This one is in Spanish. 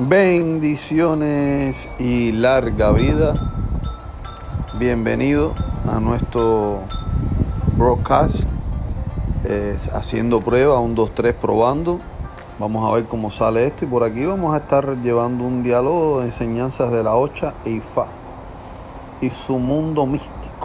Bendiciones y larga vida. Bienvenido a nuestro broadcast. Eh, haciendo prueba, un, dos, tres, probando. Vamos a ver cómo sale esto. Y por aquí vamos a estar llevando un diálogo de enseñanzas de la Ocha e Ifá y su mundo místico.